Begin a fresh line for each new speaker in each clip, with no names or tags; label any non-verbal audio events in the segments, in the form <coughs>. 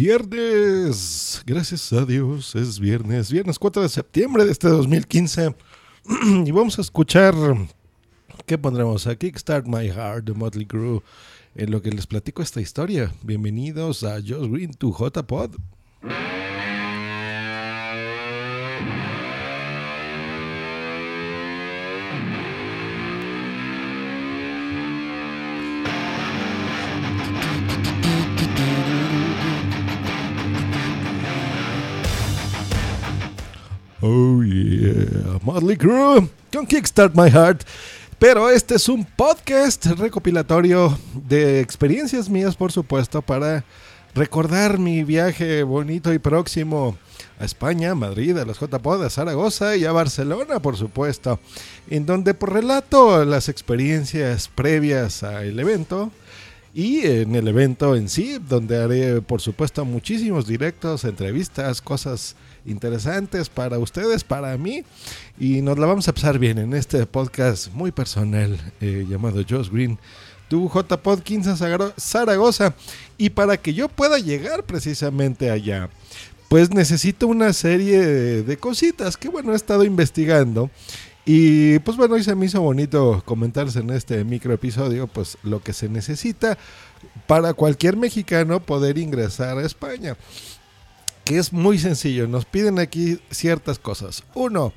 Viernes, gracias a Dios, es viernes, viernes 4 de septiembre de este 2015 <clears throat> y vamos a escuchar, ¿qué pondremos? A Kickstart My Heart de Motley Crue en lo que les platico esta historia. Bienvenidos a Josh Green to J-Pod. Oh yeah, Motley Crue con Kickstart My Heart. Pero este es un podcast recopilatorio de experiencias mías, por supuesto, para recordar mi viaje bonito y próximo a España, Madrid, a los JPod, a Zaragoza y a Barcelona, por supuesto, en donde por relato las experiencias previas al evento y en el evento en sí, donde haré, por supuesto, muchísimos directos, entrevistas, cosas interesantes para ustedes, para mí. Y nos la vamos a pasar bien en este podcast muy personal eh, llamado Josh Green, tu JPod 15 Zaragoza. Y para que yo pueda llegar precisamente allá, pues necesito una serie de, cositas que bueno, he estado investigando. Y pues bueno, y se me hizo bonito comentarse en este micro episodio, pues lo que se necesita para cualquier mexicano poder ingresar a España que es muy sencillo. Nos piden aquí ciertas cosas. Uno,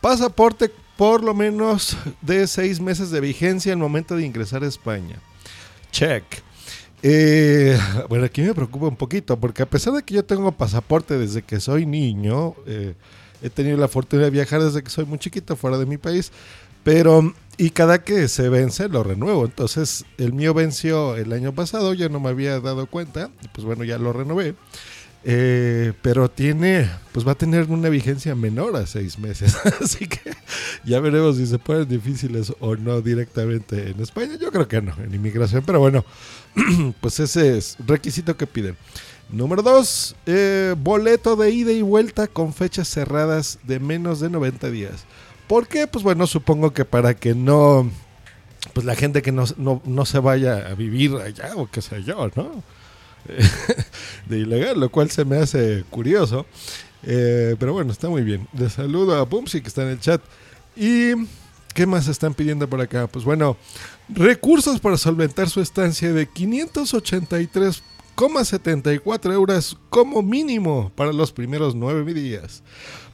pasaporte por lo menos de seis meses de vigencia en el momento de ingresar a España. Check. Eh, bueno, aquí me preocupa un poquito, porque a pesar de que yo tengo pasaporte desde que soy niño, eh, he tenido la fortuna de viajar desde que soy muy chiquito fuera de mi país, pero y cada que se vence lo renuevo. Entonces el mío venció el año pasado, yo no me había dado cuenta, pues bueno, ya lo renové. Eh, pero tiene, pues va a tener una vigencia menor a seis meses. <laughs> Así que ya veremos si se ponen difíciles o no directamente en España. Yo creo que no, en inmigración. Pero bueno, <clears throat> pues ese es requisito que piden. Número dos, eh, boleto de ida y vuelta con fechas cerradas de menos de 90 días. ¿Por qué? Pues bueno, supongo que para que no, pues la gente que no, no, no se vaya a vivir allá o qué sé yo, ¿no? <laughs> de ilegal, lo cual se me hace curioso. Eh, pero bueno, está muy bien. Le saludo a Pumsi que está en el chat. ¿Y qué más están pidiendo por acá? Pues bueno, recursos para solventar su estancia de 583,74 euros como mínimo para los primeros nueve días.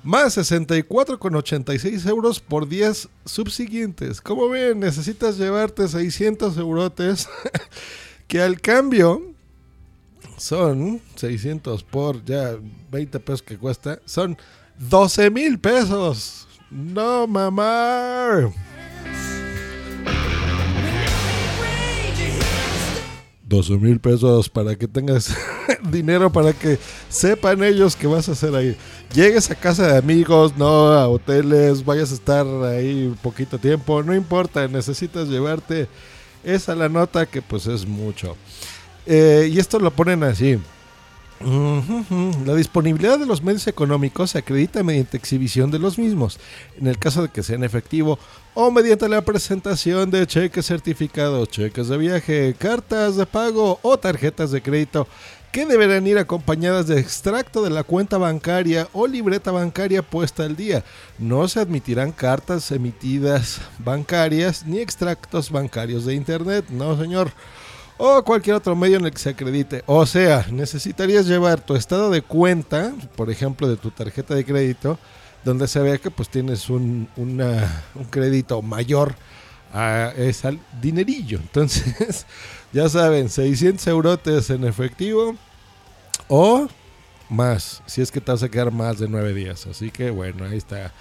Más 64,86 euros por días subsiguientes. Como ven, necesitas llevarte 600 eurotes <laughs> que al cambio son 600 por ya 20 pesos que cuesta, son 12 mil pesos. No, mamá. 12 mil pesos para que tengas <laughs> dinero para que sepan ellos que vas a hacer ahí. Llegues a casa de amigos, no a hoteles, vayas a estar ahí poquito tiempo, no importa, necesitas llevarte esa la nota que pues es mucho. Eh, y esto lo ponen así. La disponibilidad de los medios económicos se acredita mediante exhibición de los mismos, en el caso de que sean efectivo, o mediante la presentación de cheques certificados, cheques de viaje, cartas de pago o tarjetas de crédito que deberán ir acompañadas de extracto de la cuenta bancaria o libreta bancaria puesta al día. No se admitirán cartas emitidas bancarias ni extractos bancarios de Internet, no señor o cualquier otro medio en el que se acredite. O sea, necesitarías llevar tu estado de cuenta, por ejemplo, de tu tarjeta de crédito, donde se vea que pues tienes un, un crédito mayor a ese dinerillo. Entonces, <laughs> ya saben, 600 eurotes en efectivo o más, si es que te vas a quedar más de nueve días. Así que bueno, ahí está.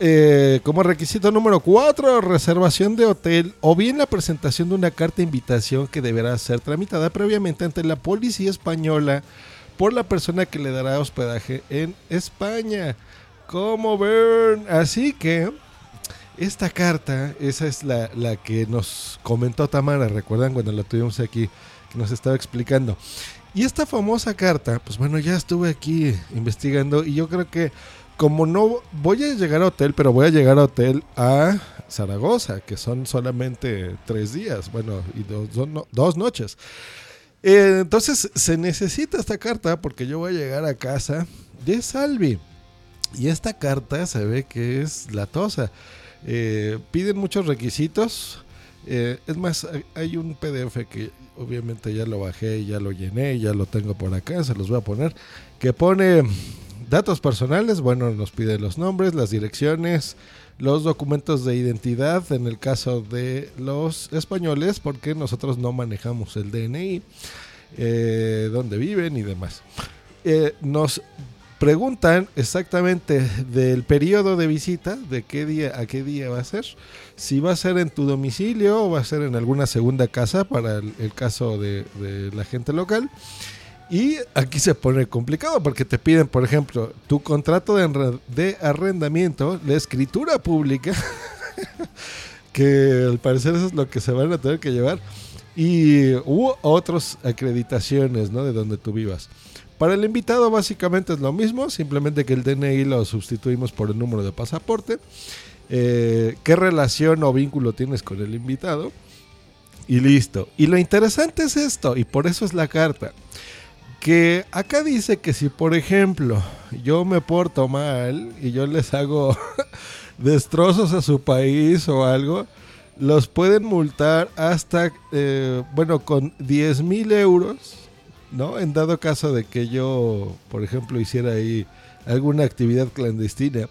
Eh, como requisito número 4, reservación de hotel o bien la presentación de una carta de invitación que deberá ser tramitada previamente ante la policía española por la persona que le dará hospedaje en España. Como ven, así que esta carta, esa es la, la que nos comentó Tamara, recuerdan cuando la tuvimos aquí, que nos estaba explicando. Y esta famosa carta, pues bueno, ya estuve aquí investigando y yo creo que como no voy a llegar a hotel, pero voy a llegar a hotel a Zaragoza, que son solamente tres días, bueno, y dos, dos noches. Eh, entonces se necesita esta carta porque yo voy a llegar a casa de Salvi. Y esta carta se ve que es latosa. Eh, piden muchos requisitos. Eh, es más, hay un PDF que obviamente ya lo bajé, ya lo llené, ya lo tengo por acá, se los voy a poner, que pone Datos personales, bueno, nos pide los nombres, las direcciones, los documentos de identidad en el caso de los españoles, porque nosotros no manejamos el DNI, eh, dónde viven y demás. Eh, nos preguntan exactamente del periodo de visita, de qué día a qué día va a ser, si va a ser en tu domicilio o va a ser en alguna segunda casa para el, caso de, de la gente local. Y aquí se pone complicado porque te piden, por ejemplo, tu contrato de, arrendamiento, la escritura pública, <laughs> que al parecer eso es lo que se van a tener que llevar, y hubo otras acreditaciones ¿no? de donde tú vivas. Para el invitado básicamente es lo mismo, simplemente que el DNI lo sustituimos por el número de pasaporte. Eh, ¿Qué relación o vínculo tienes con el invitado? Y listo. Y lo interesante es esto, y por eso es la carta que acá dice que si por ejemplo yo me porto mal y yo les hago <laughs> destrozos a su país o algo, los pueden multar hasta, eh, bueno, con 10 mil euros, ¿no? En dado caso de que yo, por ejemplo, hiciera ahí alguna actividad clandestina.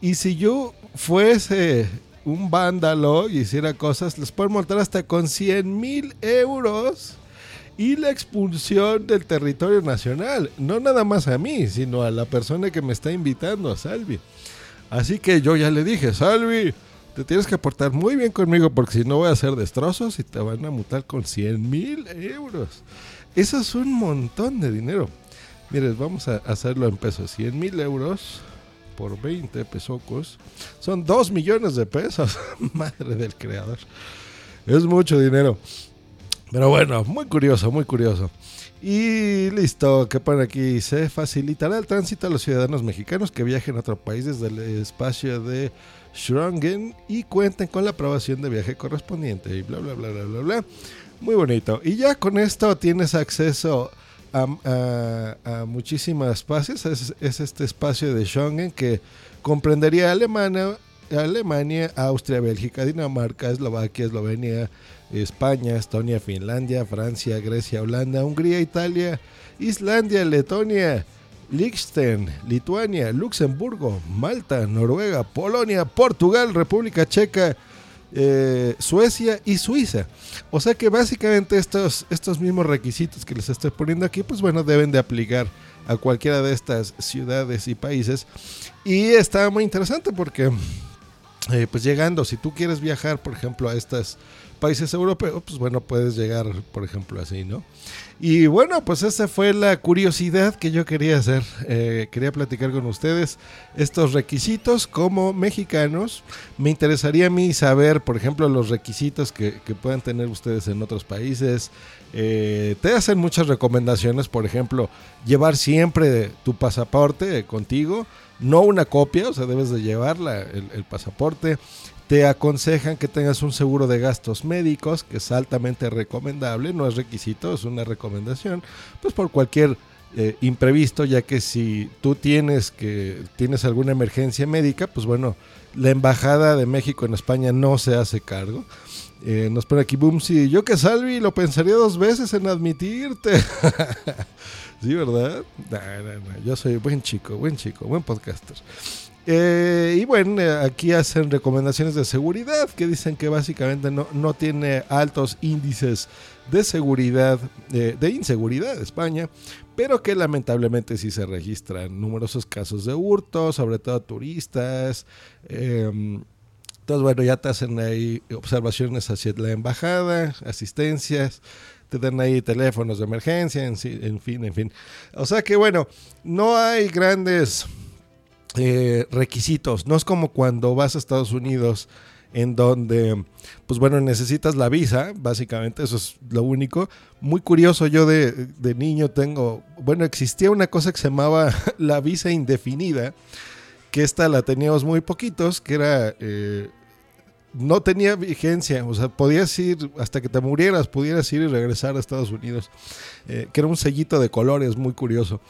Y si yo fuese un vándalo y hiciera cosas, les pueden multar hasta con 100 mil euros y la expulsión del territorio nacional. No nada más a mí, sino a la persona que me está invitando, a Salvi. Así que yo ya le dije, Salvi, te tienes que portar muy bien conmigo porque si no voy a hacer destrozos y te van a mutar con 100 mil euros. Eso es un montón de dinero. Mires, vamos a hacerlo en pesos. 100 mil euros por 20 pesocos son 2 millones de pesos. <laughs> Madre del creador. Es mucho dinero. Pero bueno, muy curioso, muy curioso. Y listo, que pone aquí, se facilitará el tránsito a los ciudadanos mexicanos que viajen a otro país desde el espacio de Schrögen y cuenten con la aprobación de viaje correspondiente y bla, bla, bla, bla, bla, bla. Muy bonito. Y ya con esto tienes acceso a, a, muchísimos espacios. Es, es, este espacio de Schengen que comprendería Alemania, Alemania, Austria, Bélgica, Dinamarca, Eslovaquia, Eslovenia, España, Estonia, Finlandia, Francia, Grecia, Holanda, Hungría, Italia, Islandia, Letonia, Liechtenstein, Lituania, Luxemburgo, Malta, Noruega, Polonia, Portugal, República Checa, eh, Suecia y Suiza. O sea que básicamente estos, estos mismos requisitos que les estoy poniendo aquí, pues bueno, deben de aplicar a cualquiera de estas ciudades y países. Y está muy interesante porque, eh, pues llegando, si tú quieres viajar, por ejemplo, a estas países europeos, pues bueno, puedes llegar, por ejemplo, así, ¿no? Y bueno, pues esa fue la curiosidad que yo quería hacer. Eh, quería platicar con ustedes estos requisitos como mexicanos. Me interesaría a mí saber, por ejemplo, los requisitos que, que puedan tener ustedes en otros países. Eh, te hacen muchas recomendaciones, por ejemplo, llevar siempre tu pasaporte contigo, no una copia, o sea, debes de llevarla, el, el pasaporte. Te aconsejan que tengas un seguro de gastos médicos, que es altamente recomendable, no es requisito, es una recomendación, pues por cualquier eh, imprevisto, ya que si tú tienes que tienes alguna emergencia médica, pues bueno, la embajada de México en España no se hace cargo. Eh, nos pone aquí Boom, si yo que Salvi lo pensaría dos veces en admitirte. <laughs> sí, ¿verdad? yo soy buen chico, buen chico, buen podcaster. Eh, y bueno, eh, aquí hacen recomendaciones de seguridad que dicen que básicamente no, no tiene altos índices de seguridad, de inseguridad España, pero que lamentablemente sí se registran numerosos casos de hurto, sobre todo turistas. Em, entonces, bueno, ya te hacen ahí observaciones hacia la embajada, asistencias, te dan ahí teléfonos de emergencia, en, fin, en fin. O sea que, bueno, no hay grandes eh, requisitos. No es como cuando vas a Estados Unidos en donde, pues bueno, necesitas la visa, básicamente, eso es lo único. Muy curioso, yo de, niño tengo, bueno, existía una cosa que se llamaba <laughs> la visa indefinida, que esta la teníamos muy poquitos, que era eh, no tenía vigencia, o sea, podías ir hasta que te murieras, pudieras ir y regresar a Estados Unidos, eh, que era un sellito de colores muy curioso.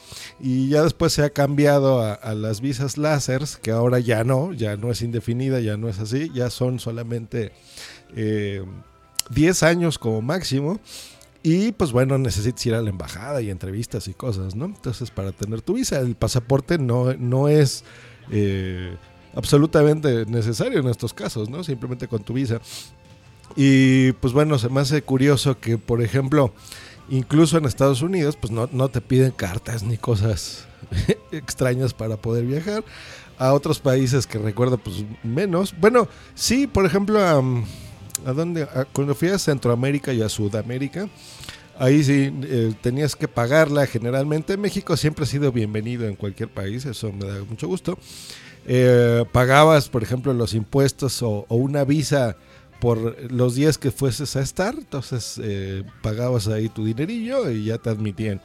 Y ya después se ha cambiado a, las visas láseres, que ahora ya no, ya no es indefinida, ya no es así, ya son solamente 10 eh, años como máximo. Y pues bueno, necesitas ir a la embajada y entrevistas y cosas, ¿no? Entonces, para tener tu visa, el pasaporte no, no es... Eh, absolutamente necesario en estos casos, ¿no? Simplemente con tu visa. Y pues bueno, se me hace curioso que, por ejemplo, incluso en Estados Unidos, pues no, te piden cartas ni cosas <laughs> extrañas para poder viajar. A otros países que recuerdo, pues menos. Bueno, sí, por ejemplo, a, a dónde, cuando fui a Centroamérica y a Sudamérica, ahí sí eh, tenías que pagarla generalmente. México siempre ha sido bienvenido en cualquier país, eso me da mucho gusto. Eh, pagabas, por ejemplo, los impuestos o, una visa por los días que fueses a estar, entonces eh, pagabas ahí tu dinerillo y ya te admitían.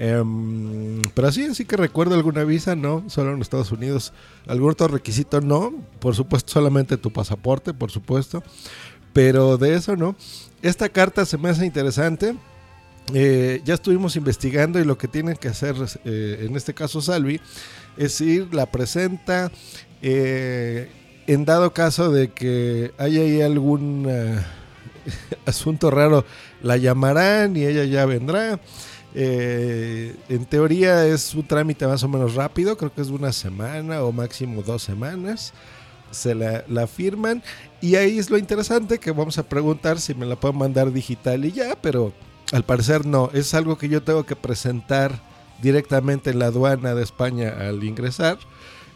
Em, pero así, así que recuerdo alguna visa, no, solo en Estados Unidos. Algún otro requisito, no, por supuesto, solamente tu pasaporte, por supuesto. Pero de eso, no. Esta carta se me hace interesante. Eh, ya estuvimos investigando y lo que tienen que hacer, en este caso Salvi, es ir, la presenta. Eh, en dado caso de que haya ahí algún eh, <laughs> asunto raro, la llamarán y ella ya vendrá. Eh, en teoría es un trámite más o menos rápido, creo que es una semana o máximo dos semanas. Se la, la, firman y ahí es lo interesante que vamos a preguntar si me la pueden mandar digital y ya, pero al parecer no, es algo que yo tengo que presentar directamente en la aduana de España al ingresar.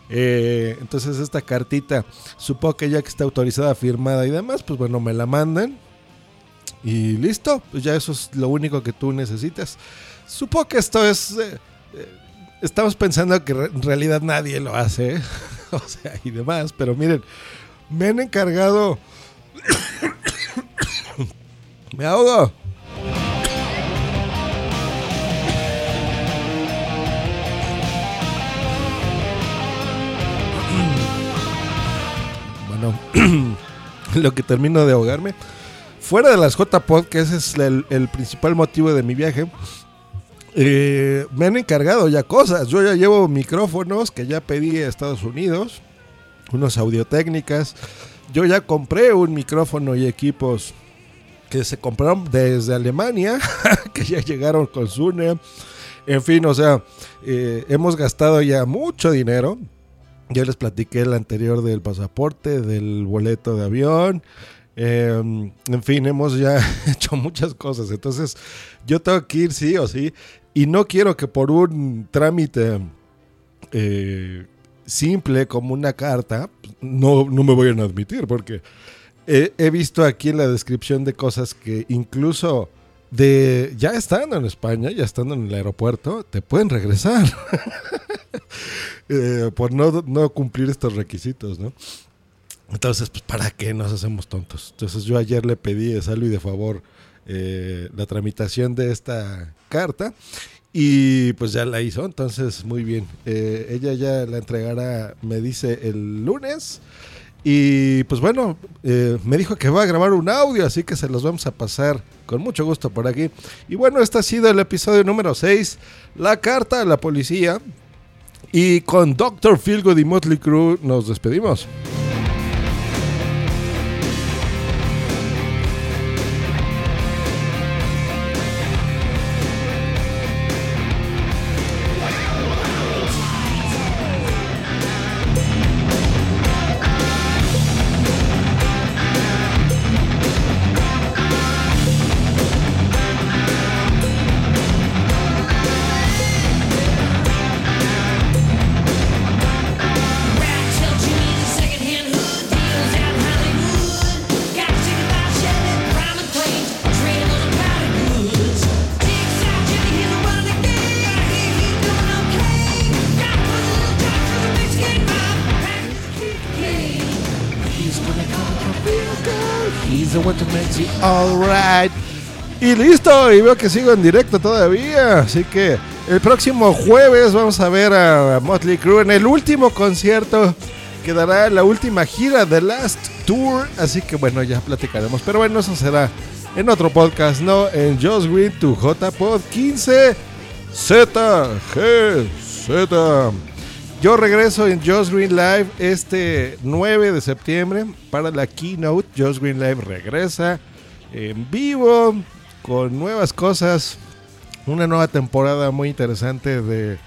Eh, entonces esta cartita, supongo que ya que está autorizada, firmada y demás, pues bueno, me la mandan. Y listo, pues ya eso es lo único que tú necesitas. Supongo que esto es... Eh, eh, estamos pensando que en realidad nadie lo hace, <laughs> o sea, y demás, pero miren, me han encargado... <coughs> me ahogo. <clears throat> lo que termino de ahogarme. Fuera de las J-Pod, que ese es el, principal motivo de mi viaje, eh, me han encargado ya cosas. Yo ya llevo micrófonos que ya pedí a Estados Unidos, unos audio técnicas. Yo ya compré un micrófono y equipos que se compraron desde Alemania, <laughs> que ya llegaron con Zune. En fin, o sea, eh, hemos gastado ya mucho dinero. Ya les platiqué el anterior del pasaporte, del boleto de avión. Em, en fin, hemos ya <laughs> hecho muchas cosas. Entonces, yo tengo que ir sí o sí. Y no quiero que por un trámite eh, simple como una carta, no, no me vayan a admitir. Porque he visto aquí en la descripción de cosas que incluso de ya estando en España, ya estando en el aeropuerto, te pueden regresar. <laughs> Eh, por no, cumplir estos requisitos, ¿no? Entonces, pues, ¿para qué nos hacemos tontos? Entonces, yo ayer le pedí de salud y de favor eh, la tramitación de esta carta y pues ya la hizo. Entonces, muy bien. Eh, ella ya la entregará, me dice, el lunes. Y pues bueno, me dijo que va a grabar un audio, así que se los vamos a pasar con mucho gusto por aquí. Y bueno, este ha sido el episodio número 6, la carta a la policía. Y con Dr. Philgood y Motley Crue nos despedimos. The. Y listo, y veo que sigo en directo todavía. Así que el próximo jueves vamos a ver a Motley Crue en el último concierto que dará la última gira de Last Tour. Así que bueno, ya platicaremos. Pero bueno, eso será en otro podcast, ¿no? En Just Green to JPod 15 ZGZ. Yo regreso en Just Green Live este 9 de septiembre para la keynote. Just Green Live regresa en vivo con nuevas cosas. Una nueva temporada muy interesante de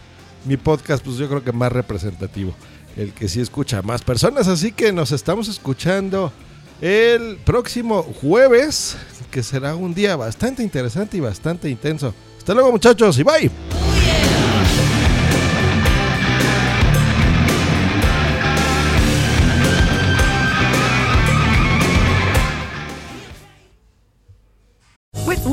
mi podcast, pues yo creo que más representativo. El que sí escucha a más personas. Así que nos estamos escuchando el próximo jueves, que será un día bastante interesante y bastante intenso. Hasta luego muchachos y bye.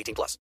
18 plus.